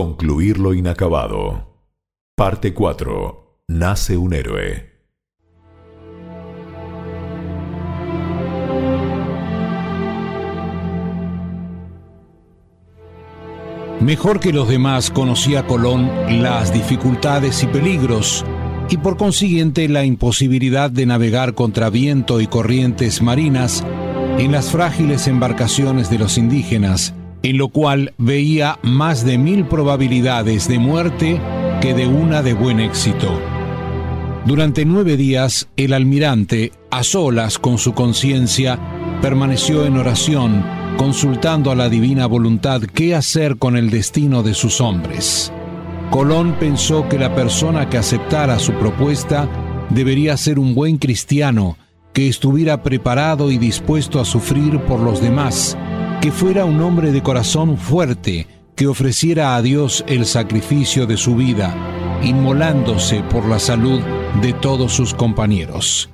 Concluir lo inacabado. Parte 4. Nace un héroe. Mejor que los demás conocía Colón las dificultades y peligros y por consiguiente la imposibilidad de navegar contra viento y corrientes marinas en las frágiles embarcaciones de los indígenas, en lo cual veía más de mil probabilidades de muerte que de una de buen éxito. Durante nueve días, el almirante, a solas con su conciencia, permaneció en oración, consultando a la divina voluntad qué hacer con el destino de sus hombres. Colón pensó que la persona que aceptara su propuesta debería ser un buen cristiano, que estuviera preparado y dispuesto a sufrir por los demás, que fuera un hombre de corazón fuerte, que ofreciera a Dios el sacrificio de su vida, inmolándose por la salud de todos sus compañeros.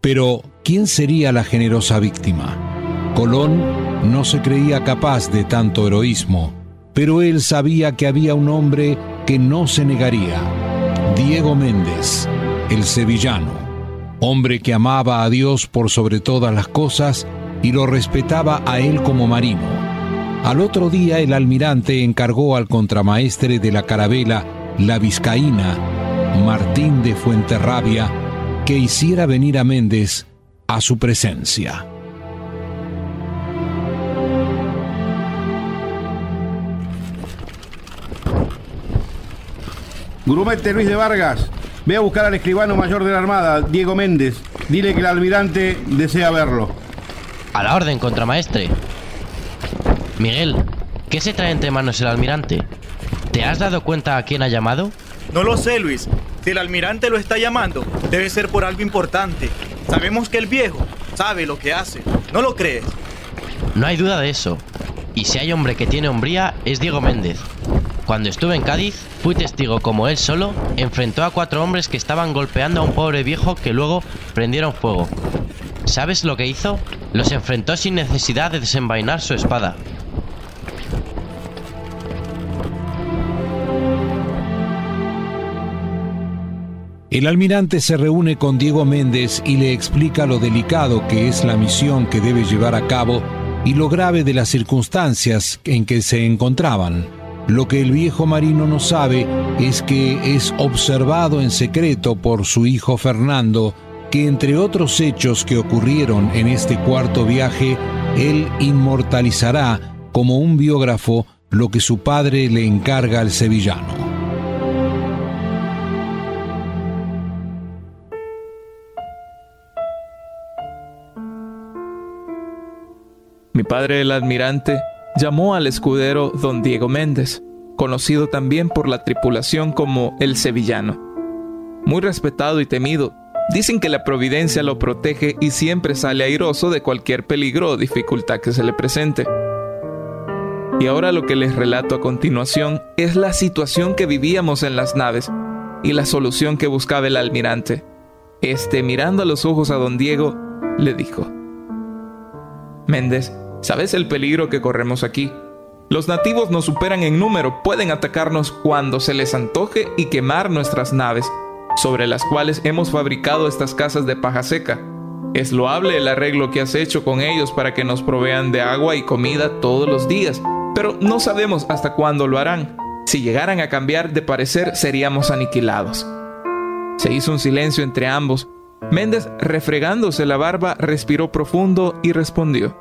Pero, ¿quién sería la generosa víctima? Colón no se creía capaz de tanto heroísmo, pero él sabía que había un hombre que no se negaría, Diego Méndez, el sevillano, hombre que amaba a Dios por sobre todas las cosas y lo respetaba a él como marino. Al otro día el almirante encargó al contramaestre de la carabela, la vizcaína, Martín de Fuenterrabia, que hiciera venir a Méndez a su presencia. Grumete Luis de Vargas, ve a buscar al escribano mayor de la Armada, Diego Méndez. Dile que el almirante desea verlo. A la orden, contramaestre. Miguel, ¿qué se trae entre manos el almirante? ¿Te has dado cuenta a quién ha llamado? No lo sé, Luis. Si el almirante lo está llamando, debe ser por algo importante. Sabemos que el viejo sabe lo que hace. ¿No lo crees? No hay duda de eso. Y si hay hombre que tiene hombría, es Diego Méndez. Cuando estuve en Cádiz, fui testigo como él solo enfrentó a cuatro hombres que estaban golpeando a un pobre viejo que luego prendieron fuego. ¿Sabes lo que hizo? Los enfrentó sin necesidad de desenvainar su espada. El almirante se reúne con Diego Méndez y le explica lo delicado que es la misión que debe llevar a cabo y lo grave de las circunstancias en que se encontraban. Lo que el viejo marino no sabe es que es observado en secreto por su hijo Fernando, que entre otros hechos que ocurrieron en este cuarto viaje, él inmortalizará como un biógrafo lo que su padre le encarga al sevillano. Mi padre el almirante llamó al escudero don Diego Méndez, conocido también por la tripulación como el Sevillano. Muy respetado y temido, dicen que la providencia lo protege y siempre sale airoso de cualquier peligro o dificultad que se le presente. Y ahora lo que les relato a continuación es la situación que vivíamos en las naves y la solución que buscaba el almirante. Este, mirando a los ojos a don Diego, le dijo, Méndez, ¿Sabes el peligro que corremos aquí? Los nativos nos superan en número, pueden atacarnos cuando se les antoje y quemar nuestras naves, sobre las cuales hemos fabricado estas casas de paja seca. Es loable el arreglo que has hecho con ellos para que nos provean de agua y comida todos los días, pero no sabemos hasta cuándo lo harán. Si llegaran a cambiar de parecer seríamos aniquilados. Se hizo un silencio entre ambos. Méndez, refregándose la barba, respiró profundo y respondió.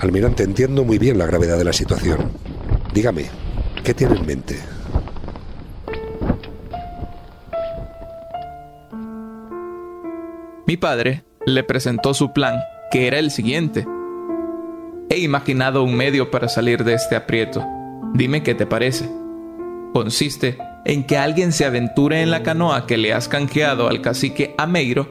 Almirante, entiendo muy bien la gravedad de la situación. Dígame, ¿qué tiene en mente? Mi padre le presentó su plan, que era el siguiente. He imaginado un medio para salir de este aprieto. Dime qué te parece. Consiste en que alguien se aventure en la canoa que le has canjeado al cacique Ameiro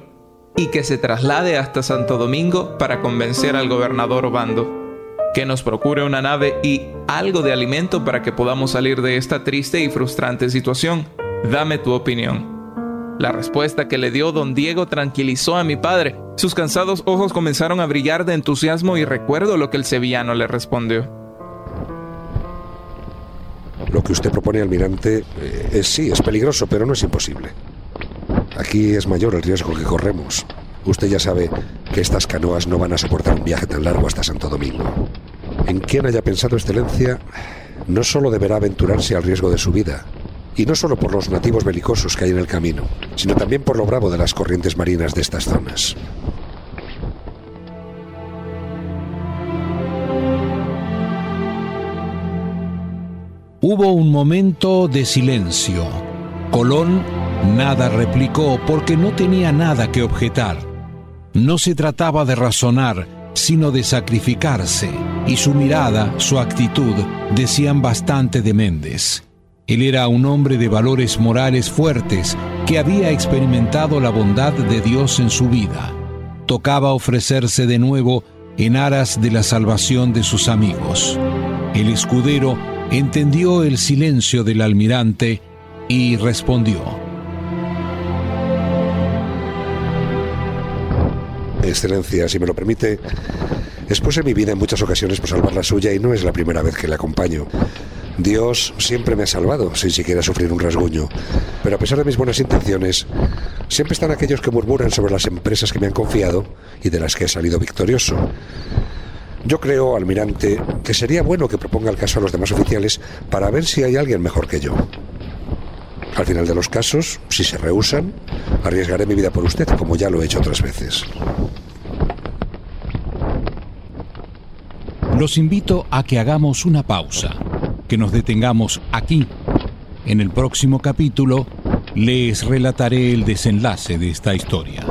y que se traslade hasta Santo Domingo para convencer al gobernador Obando que nos procure una nave y algo de alimento para que podamos salir de esta triste y frustrante situación. Dame tu opinión. La respuesta que le dio don Diego tranquilizó a mi padre. Sus cansados ojos comenzaron a brillar de entusiasmo y recuerdo lo que el sevillano le respondió. Lo que usted propone, almirante, eh, es sí, es peligroso, pero no es imposible. Aquí es mayor el riesgo que corremos. Usted ya sabe que estas canoas no van a soportar un viaje tan largo hasta Santo Domingo. En quien haya pensado excelencia, no solo deberá aventurarse al riesgo de su vida, y no solo por los nativos belicosos que hay en el camino, sino también por lo bravo de las corrientes marinas de estas zonas. Hubo un momento de silencio. Colón nada replicó porque no tenía nada que objetar. No se trataba de razonar, sino de sacrificarse, y su mirada, su actitud, decían bastante de Méndez. Él era un hombre de valores morales fuertes que había experimentado la bondad de Dios en su vida. Tocaba ofrecerse de nuevo en aras de la salvación de sus amigos. El escudero entendió el silencio del almirante y respondió. Excelencia, si me lo permite, expuse mi vida en muchas ocasiones por salvar la suya y no es la primera vez que le acompaño. Dios siempre me ha salvado, sin siquiera sufrir un rasguño. Pero a pesar de mis buenas intenciones, siempre están aquellos que murmuran sobre las empresas que me han confiado y de las que he salido victorioso. Yo creo, almirante, que sería bueno que proponga el caso a los demás oficiales para ver si hay alguien mejor que yo. Al final de los casos, si se rehusan, arriesgaré mi vida por usted, como ya lo he hecho otras veces. Los invito a que hagamos una pausa, que nos detengamos aquí. En el próximo capítulo les relataré el desenlace de esta historia.